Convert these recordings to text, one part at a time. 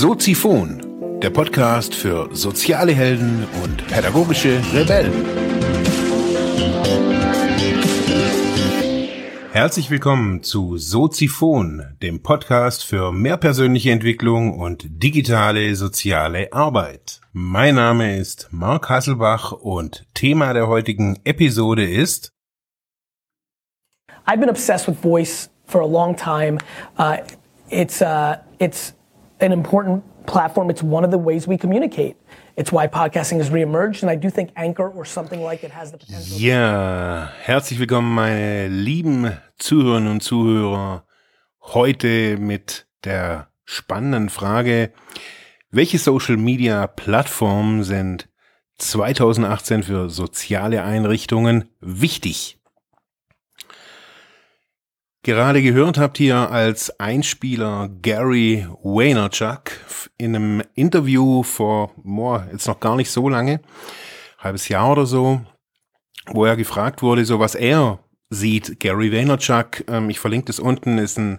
Soziphon, der Podcast für soziale Helden und pädagogische Rebellen. Herzlich willkommen zu Soziphon, dem Podcast für mehr persönliche Entwicklung und digitale soziale Arbeit. Mein Name ist Mark Hasselbach und Thema der heutigen Episode ist I've been obsessed with voice for a long time. Uh, it's, uh, it's an important platform. It's one of the ways we communicate. It's why podcasting has reemerged, and I do think Anchor or something like it has the potential. Ja, herzlich willkommen, meine lieben Zuhörerinnen und Zuhörer. Heute mit der spannenden Frage, welche Social Media Plattformen sind 2018 für soziale Einrichtungen wichtig? Gerade gehört habt ihr als Einspieler Gary Vaynerchuk in einem Interview vor, boah, jetzt noch gar nicht so lange, halbes Jahr oder so, wo er gefragt wurde, so was er sieht. Gary Vaynerchuk, ähm, ich verlinke das unten, ist ein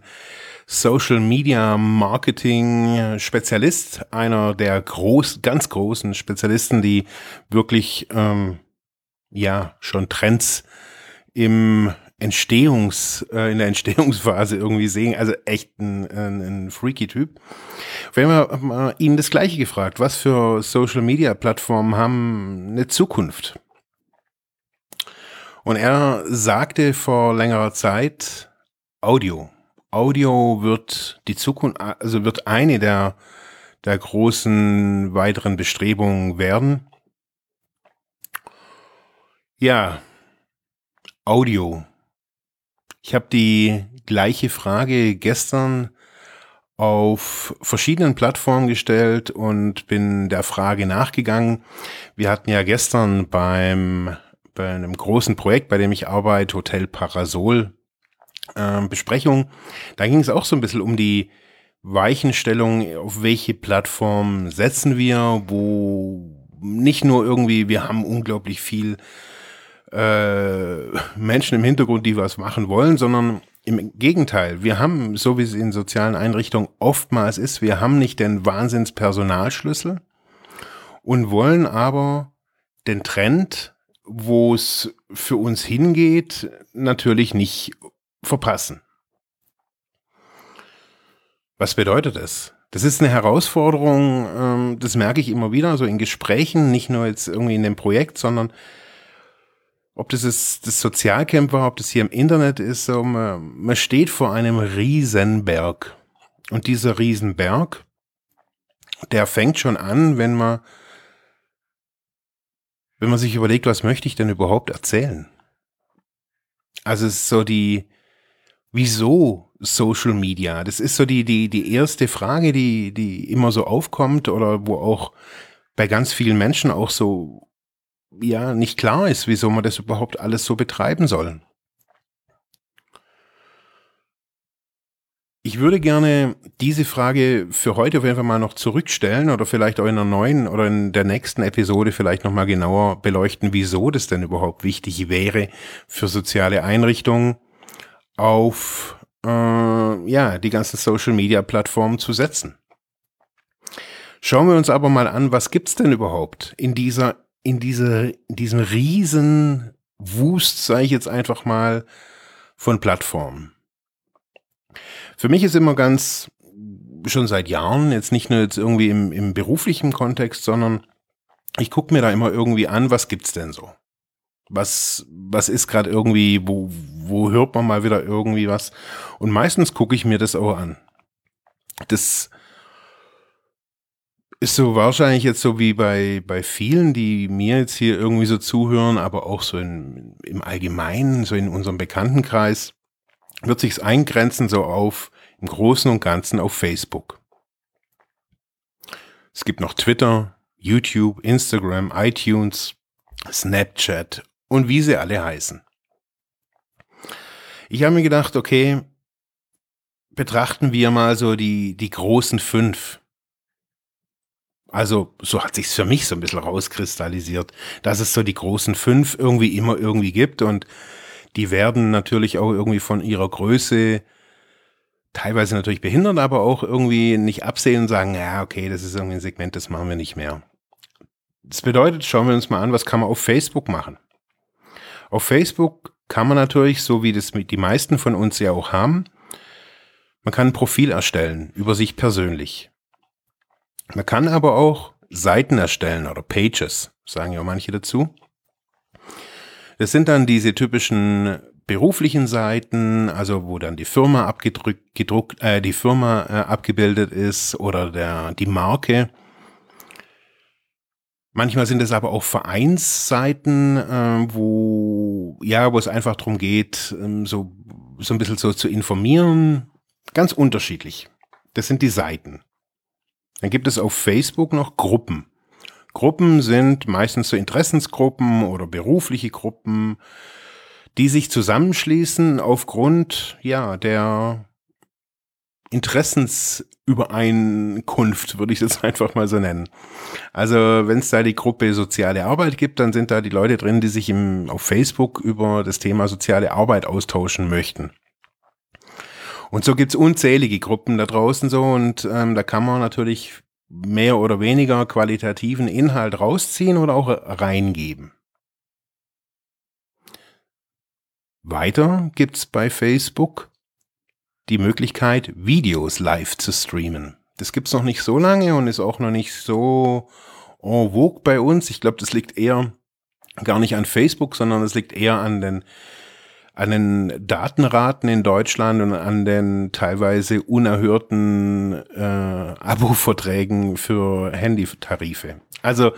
Social Media Marketing Spezialist, einer der groß, ganz großen Spezialisten, die wirklich, ähm, ja, schon Trends im Entstehungs, äh, in der Entstehungsphase irgendwie sehen. Also echt ein, ein, ein freaky Typ. Wir haben wir ihn das Gleiche gefragt. Was für Social Media Plattformen haben eine Zukunft? Und er sagte vor längerer Zeit Audio. Audio wird die Zukunft, also wird eine der, der großen weiteren Bestrebungen werden. Ja, Audio. Ich habe die gleiche Frage gestern auf verschiedenen Plattformen gestellt und bin der Frage nachgegangen. Wir hatten ja gestern beim bei einem großen Projekt, bei dem ich arbeite, Hotel Parasol, äh, Besprechung. Da ging es auch so ein bisschen um die Weichenstellung, auf welche Plattform setzen wir, wo nicht nur irgendwie, wir haben unglaublich viel äh, Menschen im Hintergrund, die was machen wollen, sondern im Gegenteil, wir haben, so wie es in sozialen Einrichtungen oftmals ist, wir haben nicht den Wahnsinns-Personalschlüssel und wollen aber den Trend, wo es für uns hingeht, natürlich nicht verpassen. Was bedeutet das? Das ist eine Herausforderung, ähm, das merke ich immer wieder, so in Gesprächen, nicht nur jetzt irgendwie in dem Projekt, sondern ob das ist das Sozialcamp war, ob das hier im Internet ist, so man, man steht vor einem Riesenberg. Und dieser Riesenberg, der fängt schon an, wenn man, wenn man sich überlegt, was möchte ich denn überhaupt erzählen? Also es ist so die, wieso Social Media? Das ist so die, die, die erste Frage, die, die immer so aufkommt oder wo auch bei ganz vielen Menschen auch so ja nicht klar ist, wieso man das überhaupt alles so betreiben soll. Ich würde gerne diese Frage für heute auf jeden Fall mal noch zurückstellen oder vielleicht auch in einer neuen oder in der nächsten Episode vielleicht nochmal genauer beleuchten, wieso das denn überhaupt wichtig wäre für soziale Einrichtungen auf äh, ja, die ganzen Social Media Plattformen zu setzen. Schauen wir uns aber mal an, was gibt's denn überhaupt in dieser in, diese, in diesem riesen Wust, sage ich jetzt einfach mal, von Plattformen. Für mich ist immer ganz, schon seit Jahren, jetzt nicht nur jetzt irgendwie im, im beruflichen Kontext, sondern ich gucke mir da immer irgendwie an, was gibt's denn so? Was, was ist gerade irgendwie, wo, wo hört man mal wieder irgendwie was? Und meistens gucke ich mir das auch an. Das ist so wahrscheinlich jetzt so wie bei, bei vielen, die mir jetzt hier irgendwie so zuhören, aber auch so in, im Allgemeinen, so in unserem Bekanntenkreis, wird sich's eingrenzen so auf, im Großen und Ganzen auf Facebook. Es gibt noch Twitter, YouTube, Instagram, iTunes, Snapchat und wie sie alle heißen. Ich habe mir gedacht, okay, betrachten wir mal so die, die großen fünf also so hat sich's für mich so ein bisschen rauskristallisiert, dass es so die großen fünf irgendwie immer irgendwie gibt und die werden natürlich auch irgendwie von ihrer Größe teilweise natürlich behindern, aber auch irgendwie nicht absehen und sagen, ja, okay, das ist irgendwie ein Segment, das machen wir nicht mehr. Das bedeutet, schauen wir uns mal an, was kann man auf Facebook machen. Auf Facebook kann man natürlich, so wie das die meisten von uns ja auch haben, man kann ein Profil erstellen über sich persönlich. Man kann aber auch Seiten erstellen oder Pages, sagen ja manche dazu. Das sind dann diese typischen beruflichen Seiten, also wo dann die Firma abgedrückt, gedruckt, äh, die Firma äh, abgebildet ist oder der, die Marke. Manchmal sind es aber auch Vereinsseiten, äh, wo, ja, wo es einfach darum geht, ähm, so, so ein bisschen so zu informieren. Ganz unterschiedlich. Das sind die Seiten. Dann gibt es auf Facebook noch Gruppen. Gruppen sind meistens so Interessensgruppen oder berufliche Gruppen, die sich zusammenschließen aufgrund ja der Interessensübereinkunft, würde ich das einfach mal so nennen. Also wenn es da die Gruppe soziale Arbeit gibt, dann sind da die Leute drin, die sich im, auf Facebook über das Thema soziale Arbeit austauschen möchten. Und so gibt's unzählige Gruppen da draußen so und ähm, da kann man natürlich mehr oder weniger qualitativen Inhalt rausziehen oder auch reingeben. Weiter gibt's bei Facebook die Möglichkeit, Videos live zu streamen. Das gibt's noch nicht so lange und ist auch noch nicht so en vogue bei uns. Ich glaube, das liegt eher gar nicht an Facebook, sondern es liegt eher an den an den Datenraten in Deutschland und an den teilweise unerhörten äh, Abo-Verträgen für Handytarife. Also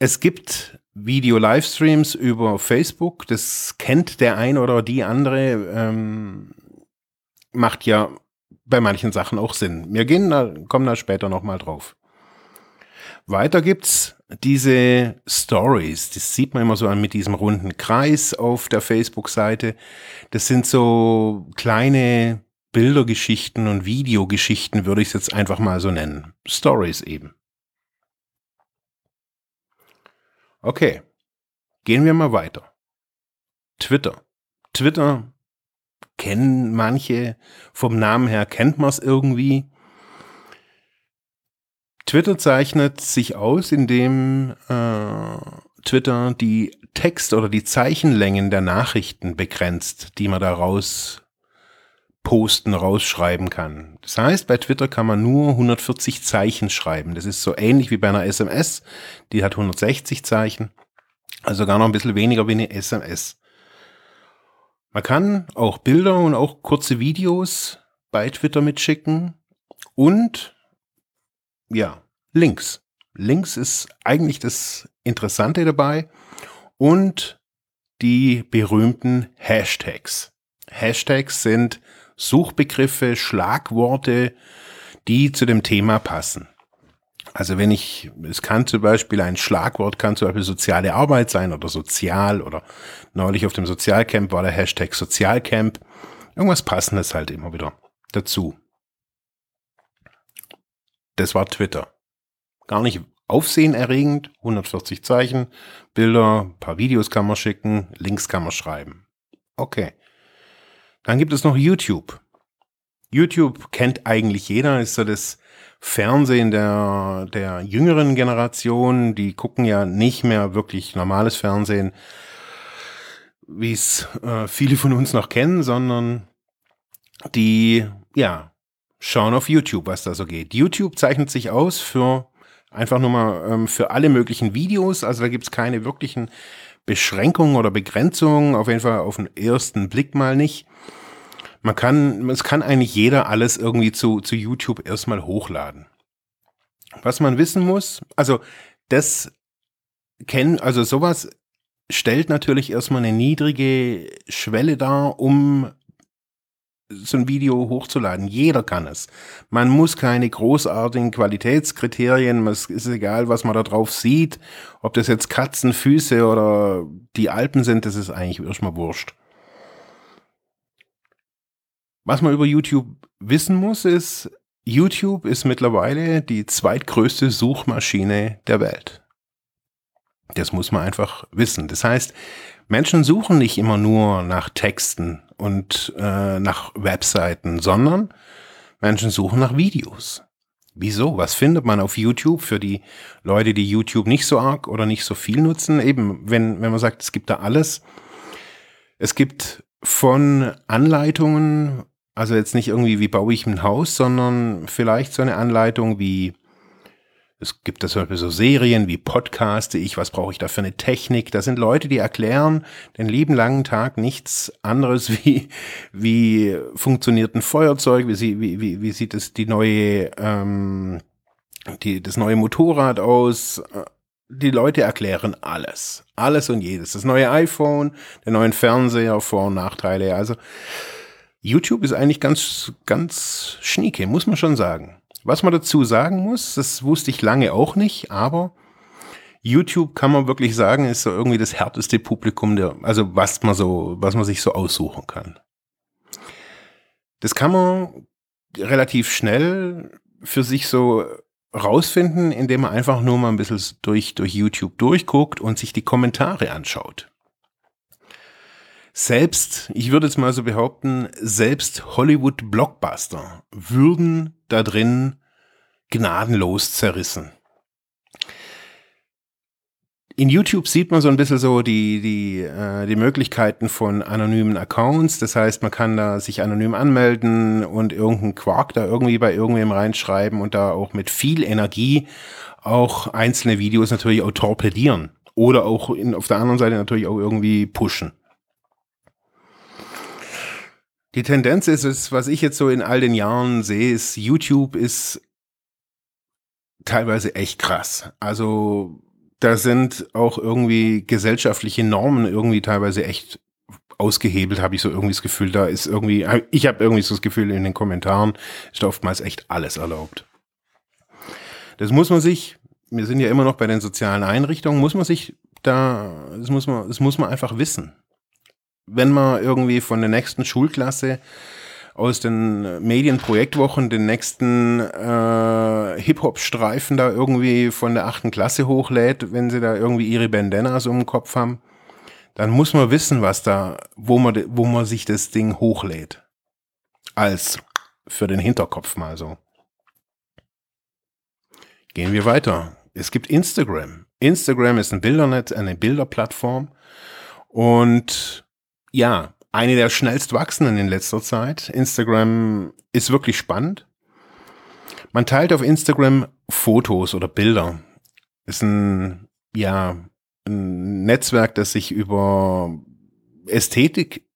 es gibt Video-Livestreams über Facebook, das kennt der ein oder die andere, ähm, macht ja bei manchen Sachen auch Sinn. Wir gehen da, kommen da später nochmal drauf. Weiter gibt's diese Stories. Das sieht man immer so mit diesem runden Kreis auf der Facebook-Seite. Das sind so kleine Bildergeschichten und Videogeschichten, würde ich es jetzt einfach mal so nennen. Stories eben. Okay, gehen wir mal weiter. Twitter. Twitter kennen manche, vom Namen her kennt man es irgendwie. Twitter zeichnet sich aus, indem äh, Twitter die Text- oder die Zeichenlängen der Nachrichten begrenzt, die man daraus posten, rausschreiben kann. Das heißt, bei Twitter kann man nur 140 Zeichen schreiben. Das ist so ähnlich wie bei einer SMS. Die hat 160 Zeichen. Also gar noch ein bisschen weniger wie eine SMS. Man kann auch Bilder und auch kurze Videos bei Twitter mitschicken und ja, Links. Links ist eigentlich das Interessante dabei und die berühmten Hashtags. Hashtags sind Suchbegriffe, Schlagworte, die zu dem Thema passen. Also wenn ich, es kann zum Beispiel ein Schlagwort, kann zum Beispiel soziale Arbeit sein oder sozial oder neulich auf dem Sozialcamp war der Hashtag Sozialcamp. Irgendwas passendes halt immer wieder dazu. Das war Twitter. Gar nicht aufsehenerregend, 140 Zeichen, Bilder, paar Videos kann man schicken, Links kann man schreiben. Okay. Dann gibt es noch YouTube. YouTube kennt eigentlich jeder, ist so das Fernsehen der, der jüngeren Generation. Die gucken ja nicht mehr wirklich normales Fernsehen, wie es äh, viele von uns noch kennen, sondern die, ja, schauen auf YouTube, was da so geht. YouTube zeichnet sich aus für einfach nur mal ähm, für alle möglichen Videos. Also da gibt's keine wirklichen Beschränkungen oder Begrenzungen, auf jeden Fall auf den ersten Blick mal nicht. Man kann, es kann eigentlich jeder alles irgendwie zu, zu YouTube erstmal hochladen. Was man wissen muss, also das kennen, also sowas stellt natürlich erstmal eine niedrige Schwelle dar, um so ein Video hochzuladen. Jeder kann es. Man muss keine großartigen Qualitätskriterien, es ist egal, was man da drauf sieht, ob das jetzt Katzenfüße oder die Alpen sind, das ist eigentlich erstmal wurscht. Was man über YouTube wissen muss, ist, YouTube ist mittlerweile die zweitgrößte Suchmaschine der Welt. Das muss man einfach wissen. Das heißt, Menschen suchen nicht immer nur nach Texten und äh, nach Webseiten, sondern Menschen suchen nach Videos. Wieso? Was findet man auf YouTube für die Leute, die YouTube nicht so arg oder nicht so viel nutzen? Eben, wenn, wenn man sagt, es gibt da alles. Es gibt von Anleitungen, also jetzt nicht irgendwie, wie baue ich ein Haus, sondern vielleicht so eine Anleitung wie es gibt da zum Beispiel so Serien wie Podcaste ich, was brauche ich da für eine Technik? Da sind Leute, die erklären den lieben langen Tag nichts anderes wie, wie funktioniert ein Feuerzeug, wie, sie, wie, wie, wie sieht es die neue, ähm, die, das neue Motorrad aus. Die Leute erklären alles. Alles und jedes. Das neue iPhone, der neuen Fernseher, Vor- und Nachteile. Also YouTube ist eigentlich ganz, ganz schnieke, muss man schon sagen. Was man dazu sagen muss, das wusste ich lange auch nicht, aber YouTube kann man wirklich sagen, ist so irgendwie das härteste Publikum, der, also was man so, was man sich so aussuchen kann. Das kann man relativ schnell für sich so rausfinden, indem man einfach nur mal ein bisschen durch, durch YouTube durchguckt und sich die Kommentare anschaut. Selbst, ich würde jetzt mal so behaupten, selbst Hollywood-Blockbuster würden da drin gnadenlos zerrissen. In YouTube sieht man so ein bisschen so die, die, äh, die Möglichkeiten von anonymen Accounts. Das heißt, man kann da sich anonym anmelden und irgendeinen Quark da irgendwie bei irgendwem reinschreiben und da auch mit viel Energie auch einzelne Videos natürlich auch torpedieren. Oder auch in, auf der anderen Seite natürlich auch irgendwie pushen. Die Tendenz ist es, was ich jetzt so in all den Jahren sehe, ist, YouTube ist teilweise echt krass. Also da sind auch irgendwie gesellschaftliche Normen irgendwie teilweise echt ausgehebelt, habe ich so irgendwie das Gefühl, da ist irgendwie, ich habe irgendwie so das Gefühl, in den Kommentaren ist oftmals echt alles erlaubt. Das muss man sich, wir sind ja immer noch bei den sozialen Einrichtungen, muss man sich da, das muss man, das muss man einfach wissen wenn man irgendwie von der nächsten Schulklasse aus den Medienprojektwochen den nächsten äh, Hip-Hop-Streifen da irgendwie von der achten Klasse hochlädt, wenn sie da irgendwie ihre Bandanas um den Kopf haben, dann muss man wissen, was da, wo man, wo man sich das Ding hochlädt. Als für den Hinterkopf mal so. Gehen wir weiter. Es gibt Instagram. Instagram ist ein Bildernetz, eine Bilderplattform und ja, eine der schnellst wachsenden in letzter Zeit. Instagram ist wirklich spannend. Man teilt auf Instagram Fotos oder Bilder. Ist ein, ja, ein Netzwerk, das sich über Ästhetik,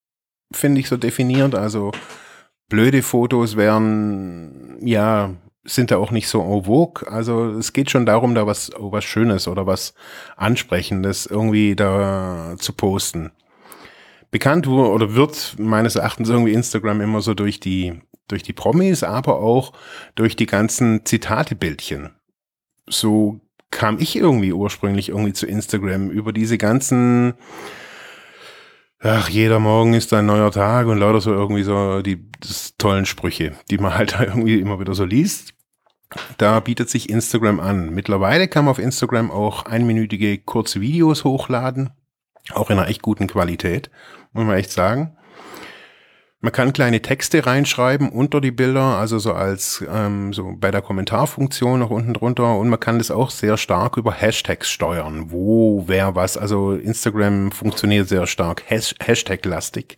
finde ich, so definiert. Also blöde Fotos wären, ja, sind da auch nicht so en vogue. Also es geht schon darum, da was, was Schönes oder was Ansprechendes irgendwie da zu posten bekannt wurde oder wird meines Erachtens irgendwie Instagram immer so durch die, durch die Promis, aber auch durch die ganzen Zitatebildchen. So kam ich irgendwie ursprünglich irgendwie zu Instagram über diese ganzen, ach, jeder Morgen ist ein neuer Tag und lauter so irgendwie so die tollen Sprüche, die man halt irgendwie immer wieder so liest. Da bietet sich Instagram an. Mittlerweile kann man auf Instagram auch einminütige kurze Videos hochladen. Auch in einer echt guten Qualität, muss man echt sagen. Man kann kleine Texte reinschreiben unter die Bilder, also so als ähm, so bei der Kommentarfunktion noch unten drunter. Und man kann das auch sehr stark über Hashtags steuern, wo, wer, was. Also Instagram funktioniert sehr stark Hashtag-lastig,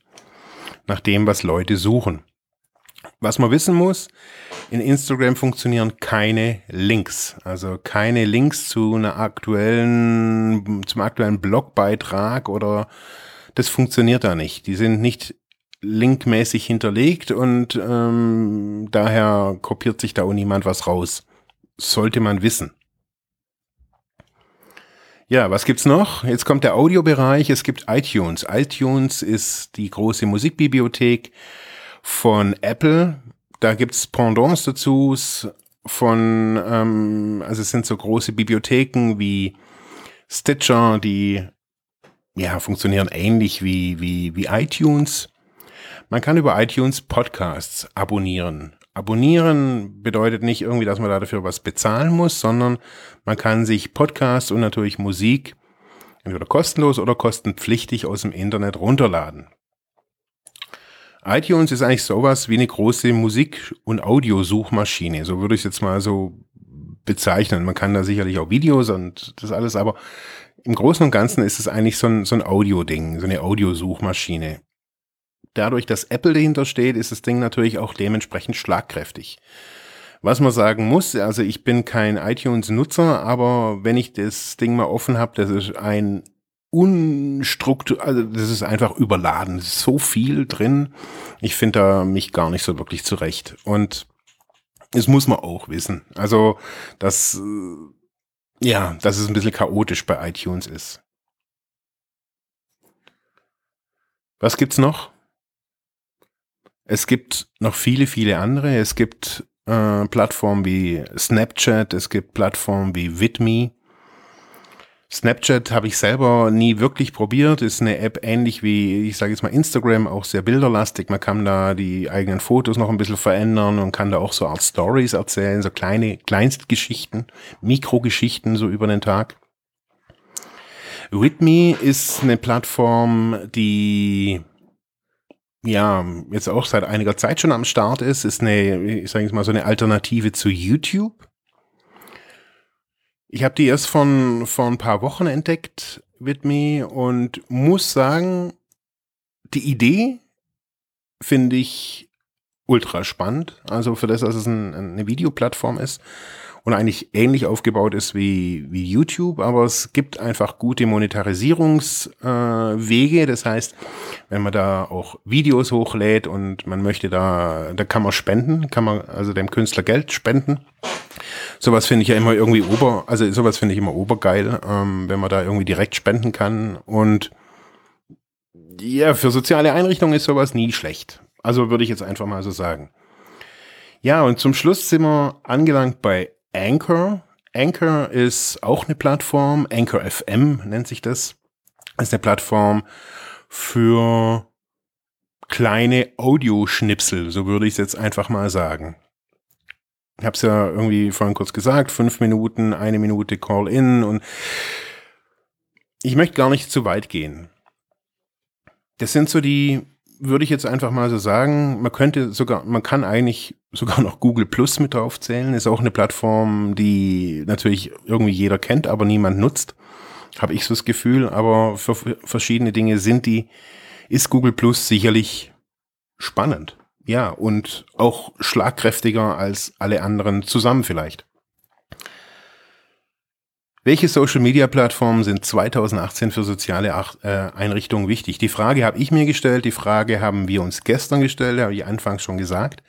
nach dem, was Leute suchen. Was man wissen muss, in Instagram funktionieren keine Links. Also keine Links zu einer aktuellen, zum aktuellen Blogbeitrag oder das funktioniert da nicht. Die sind nicht linkmäßig hinterlegt und ähm, daher kopiert sich da auch niemand was raus. Sollte man wissen. Ja, was gibt's noch? Jetzt kommt der Audiobereich. Es gibt iTunes. iTunes ist die große Musikbibliothek von Apple. Da gibt's Pendants dazu von, ähm, also es sind so große Bibliotheken wie Stitcher, die ja funktionieren ähnlich wie, wie, wie iTunes. Man kann über iTunes Podcasts abonnieren. Abonnieren bedeutet nicht irgendwie, dass man dafür was bezahlen muss, sondern man kann sich Podcasts und natürlich Musik Entweder kostenlos oder kostenpflichtig aus dem Internet runterladen. iTunes ist eigentlich sowas wie eine große Musik- und Audiosuchmaschine. So würde ich es jetzt mal so bezeichnen. Man kann da sicherlich auch Videos und das alles, aber im Großen und Ganzen ist es eigentlich so ein, so ein Audio-Ding, so eine Audiosuchmaschine. Dadurch, dass Apple dahinter steht, ist das Ding natürlich auch dementsprechend schlagkräftig. Was man sagen muss, also ich bin kein iTunes-Nutzer, aber wenn ich das Ding mal offen habe, das ist ein unstruktur, also das ist einfach überladen. Es ist so viel drin. Ich finde da mich gar nicht so wirklich zurecht. Und das muss man auch wissen. Also, dass, äh, ja, dass es ein bisschen chaotisch bei iTunes ist. Was gibt's noch? Es gibt noch viele, viele andere. Es gibt äh, Plattformen wie Snapchat, es gibt Plattformen wie Vidme. Snapchat habe ich selber nie wirklich probiert, ist eine App ähnlich wie, ich sage jetzt mal Instagram, auch sehr bilderlastig. Man kann da die eigenen Fotos noch ein bisschen verändern und kann da auch so Art Stories erzählen, so kleine Kleinstgeschichten, Mikrogeschichten so über den Tag. Whitme ist eine Plattform, die ja jetzt auch seit einiger Zeit schon am Start ist, ist eine, ich sage jetzt mal so eine Alternative zu YouTube. Ich habe die erst von vor ein paar Wochen entdeckt, Whitme, und muss sagen, die Idee finde ich ultra spannend. Also für das, dass es ein, eine Videoplattform ist, und eigentlich ähnlich aufgebaut ist wie, wie YouTube, aber es gibt einfach gute Monetarisierungswege. Äh, das heißt, wenn man da auch Videos hochlädt und man möchte da, da kann man spenden, kann man also dem Künstler Geld spenden. Sowas finde ich ja immer irgendwie ober, also sowas finde ich immer obergeil, ähm, wenn man da irgendwie direkt spenden kann. Und ja, für soziale Einrichtungen ist sowas nie schlecht. Also würde ich jetzt einfach mal so sagen. Ja, und zum Schluss sind wir angelangt bei Anchor. Anchor ist auch eine Plattform. Anchor FM nennt sich das. Ist eine Plattform für kleine Audioschnipsel, so würde ich es jetzt einfach mal sagen. Ich habe es ja irgendwie vorhin kurz gesagt, fünf Minuten, eine Minute Call-in und ich möchte gar nicht zu weit gehen. Das sind so die würde ich jetzt einfach mal so sagen, man könnte sogar, man kann eigentlich sogar noch Google Plus mit draufzählen. Ist auch eine Plattform, die natürlich irgendwie jeder kennt, aber niemand nutzt. Habe ich so das Gefühl. Aber für verschiedene Dinge sind die, ist Google Plus sicherlich spannend. Ja, und auch schlagkräftiger als alle anderen zusammen vielleicht. Welche Social-Media-Plattformen sind 2018 für soziale äh, Einrichtungen wichtig? Die Frage habe ich mir gestellt, die Frage haben wir uns gestern gestellt, habe ich anfangs schon gesagt.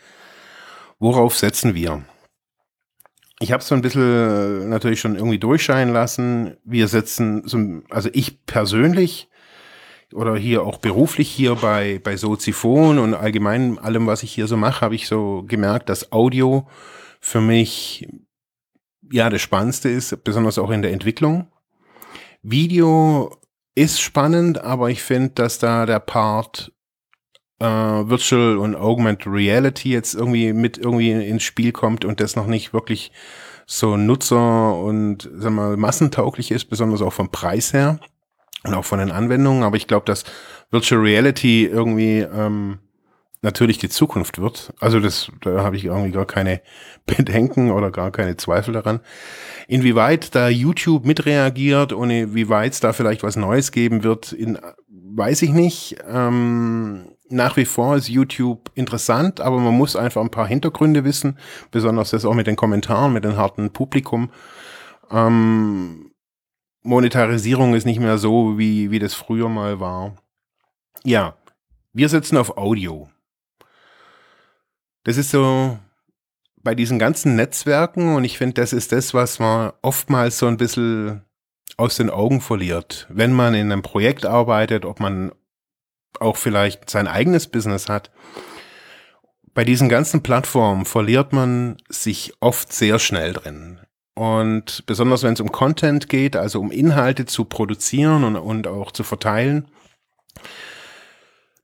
Worauf setzen wir? Ich habe es so ein bisschen äh, natürlich schon irgendwie durchscheinen lassen. Wir setzen, so, also ich persönlich oder hier auch beruflich hier bei, bei Soziphon und allgemein allem, was ich hier so mache, habe ich so gemerkt, dass Audio für mich ja, das Spannendste ist, besonders auch in der Entwicklung. Video ist spannend, aber ich finde, dass da der Part äh, Virtual und Augmented Reality jetzt irgendwie mit irgendwie ins Spiel kommt und das noch nicht wirklich so nutzer- und sag mal, massentauglich ist, besonders auch vom Preis her und auch von den Anwendungen. Aber ich glaube, dass Virtual Reality irgendwie ähm, natürlich die Zukunft wird. Also das, da habe ich irgendwie gar keine Bedenken oder gar keine Zweifel daran. Inwieweit da YouTube mitreagiert und inwieweit es da vielleicht was Neues geben wird, in, weiß ich nicht. Ähm, nach wie vor ist YouTube interessant, aber man muss einfach ein paar Hintergründe wissen, besonders das auch mit den Kommentaren, mit dem harten Publikum. Ähm, Monetarisierung ist nicht mehr so, wie, wie das früher mal war. Ja, wir setzen auf Audio. Das ist so bei diesen ganzen Netzwerken und ich finde, das ist das, was man oftmals so ein bisschen aus den Augen verliert. Wenn man in einem Projekt arbeitet, ob man auch vielleicht sein eigenes Business hat. Bei diesen ganzen Plattformen verliert man sich oft sehr schnell drin. Und besonders wenn es um Content geht, also um Inhalte zu produzieren und, und auch zu verteilen,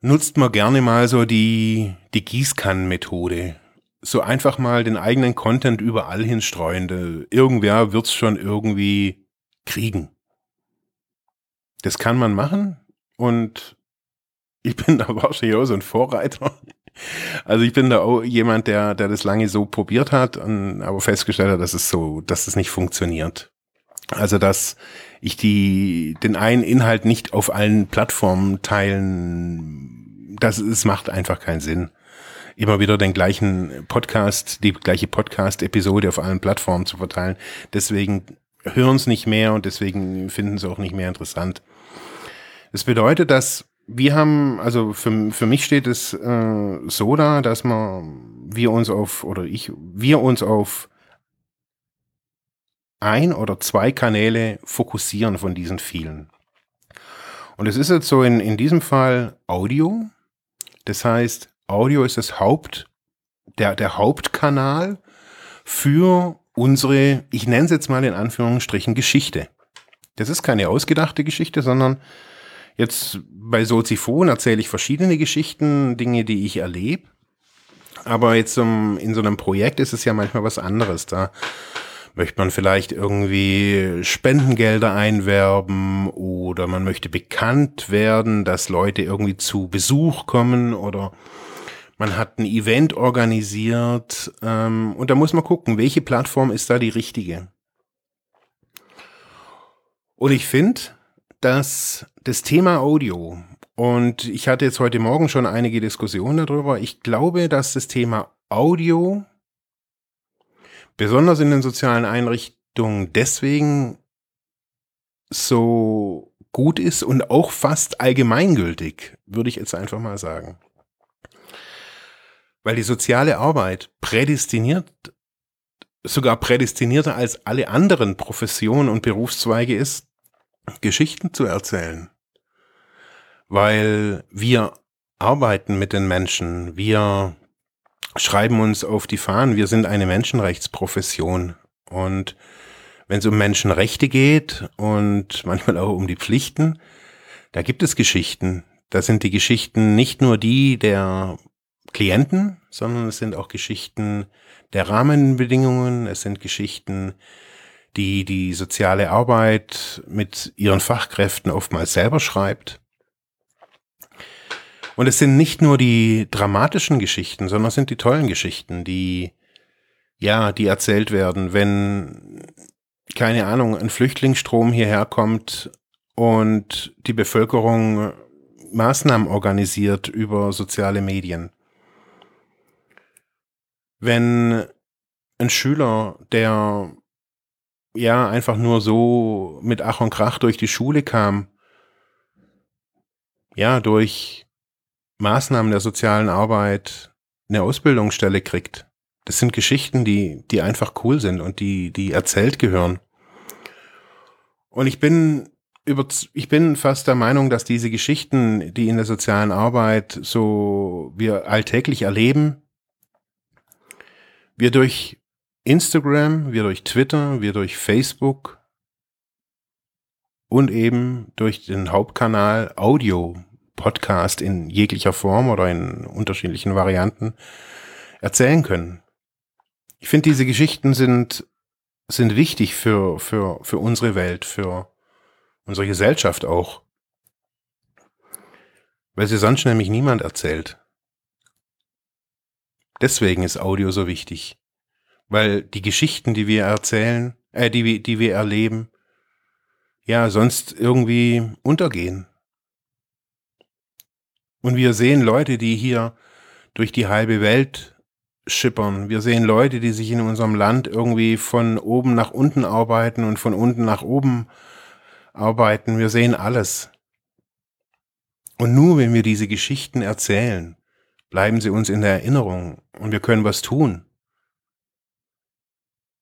nutzt man gerne mal so die, die Gießkannenmethode. So einfach mal den eigenen Content überall hinstreuen. Irgendwer wird's schon irgendwie kriegen. Das kann man machen und ich bin da wahrscheinlich auch so ein Vorreiter. Also ich bin da auch jemand, der, der das lange so probiert hat, und, aber festgestellt hat, dass es so, dass es nicht funktioniert. Also dass ich die, den einen Inhalt nicht auf allen Plattformen teilen, das, es macht einfach keinen Sinn. Immer wieder den gleichen Podcast, die gleiche Podcast-Episode auf allen Plattformen zu verteilen. Deswegen hören es nicht mehr und deswegen finden sie auch nicht mehr interessant. Das bedeutet, dass wir haben, also für, für mich steht es äh, so da, dass man, wir uns auf, oder ich, wir uns auf ein oder zwei Kanäle fokussieren von diesen vielen. Und es ist jetzt so in, in diesem Fall Audio. Das heißt, Audio ist das Haupt, der, der Hauptkanal für unsere, ich nenne es jetzt mal in Anführungsstrichen, Geschichte. Das ist keine ausgedachte Geschichte, sondern jetzt bei Soziphon erzähle ich verschiedene Geschichten, Dinge, die ich erlebe. Aber jetzt um, in so einem Projekt ist es ja manchmal was anderes. Da möchte man vielleicht irgendwie Spendengelder einwerben oder man möchte bekannt werden, dass Leute irgendwie zu Besuch kommen oder man hat ein Event organisiert ähm, und da muss man gucken, welche Plattform ist da die richtige. Und ich finde, dass das Thema Audio, und ich hatte jetzt heute Morgen schon einige Diskussionen darüber, ich glaube, dass das Thema Audio besonders in den sozialen Einrichtungen deswegen so gut ist und auch fast allgemeingültig, würde ich jetzt einfach mal sagen. Weil die soziale Arbeit prädestiniert, sogar prädestinierter als alle anderen Professionen und Berufszweige ist, Geschichten zu erzählen. Weil wir arbeiten mit den Menschen, wir schreiben uns auf die Fahnen, wir sind eine Menschenrechtsprofession. Und wenn es um Menschenrechte geht und manchmal auch um die Pflichten, da gibt es Geschichten. Da sind die Geschichten nicht nur die der Klienten, sondern es sind auch Geschichten der Rahmenbedingungen, es sind Geschichten, die die soziale Arbeit mit ihren Fachkräften oftmals selber schreibt. Und es sind nicht nur die dramatischen Geschichten, sondern es sind die tollen Geschichten, die, ja, die erzählt werden, wenn, keine Ahnung, ein Flüchtlingsstrom hierher kommt und die Bevölkerung Maßnahmen organisiert über soziale Medien. Wenn ein Schüler, der ja einfach nur so mit Ach und Krach durch die Schule kam, ja, durch Maßnahmen der sozialen Arbeit eine Ausbildungsstelle kriegt. Das sind Geschichten, die, die einfach cool sind und die, die erzählt gehören. Und ich bin über, ich bin fast der Meinung, dass diese Geschichten, die in der sozialen Arbeit so wir alltäglich erleben, wir durch Instagram, wir durch Twitter, wir durch Facebook und eben durch den Hauptkanal Audio Podcast in jeglicher Form oder in unterschiedlichen Varianten erzählen können. Ich finde, diese Geschichten sind, sind wichtig für, für, für unsere Welt, für unsere Gesellschaft auch. Weil sie sonst nämlich niemand erzählt. Deswegen ist Audio so wichtig. Weil die Geschichten, die wir erzählen, äh, die, die wir erleben, ja, sonst irgendwie untergehen. Und wir sehen Leute, die hier durch die halbe Welt schippern. Wir sehen Leute, die sich in unserem Land irgendwie von oben nach unten arbeiten und von unten nach oben arbeiten. Wir sehen alles. Und nur wenn wir diese Geschichten erzählen, bleiben sie uns in der Erinnerung und wir können was tun.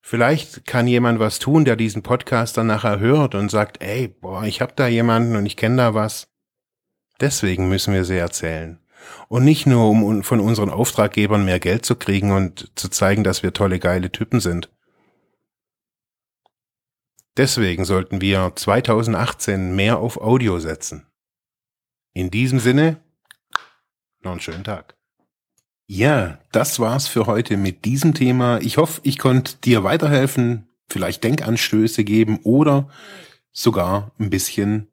Vielleicht kann jemand was tun, der diesen Podcast dann nachher hört und sagt, ey, boah, ich hab da jemanden und ich kenne da was. Deswegen müssen wir sie erzählen. Und nicht nur, um von unseren Auftraggebern mehr Geld zu kriegen und zu zeigen, dass wir tolle, geile Typen sind. Deswegen sollten wir 2018 mehr auf Audio setzen. In diesem Sinne, noch einen schönen Tag. Ja, das war's für heute mit diesem Thema. Ich hoffe, ich konnte dir weiterhelfen, vielleicht Denkanstöße geben oder sogar ein bisschen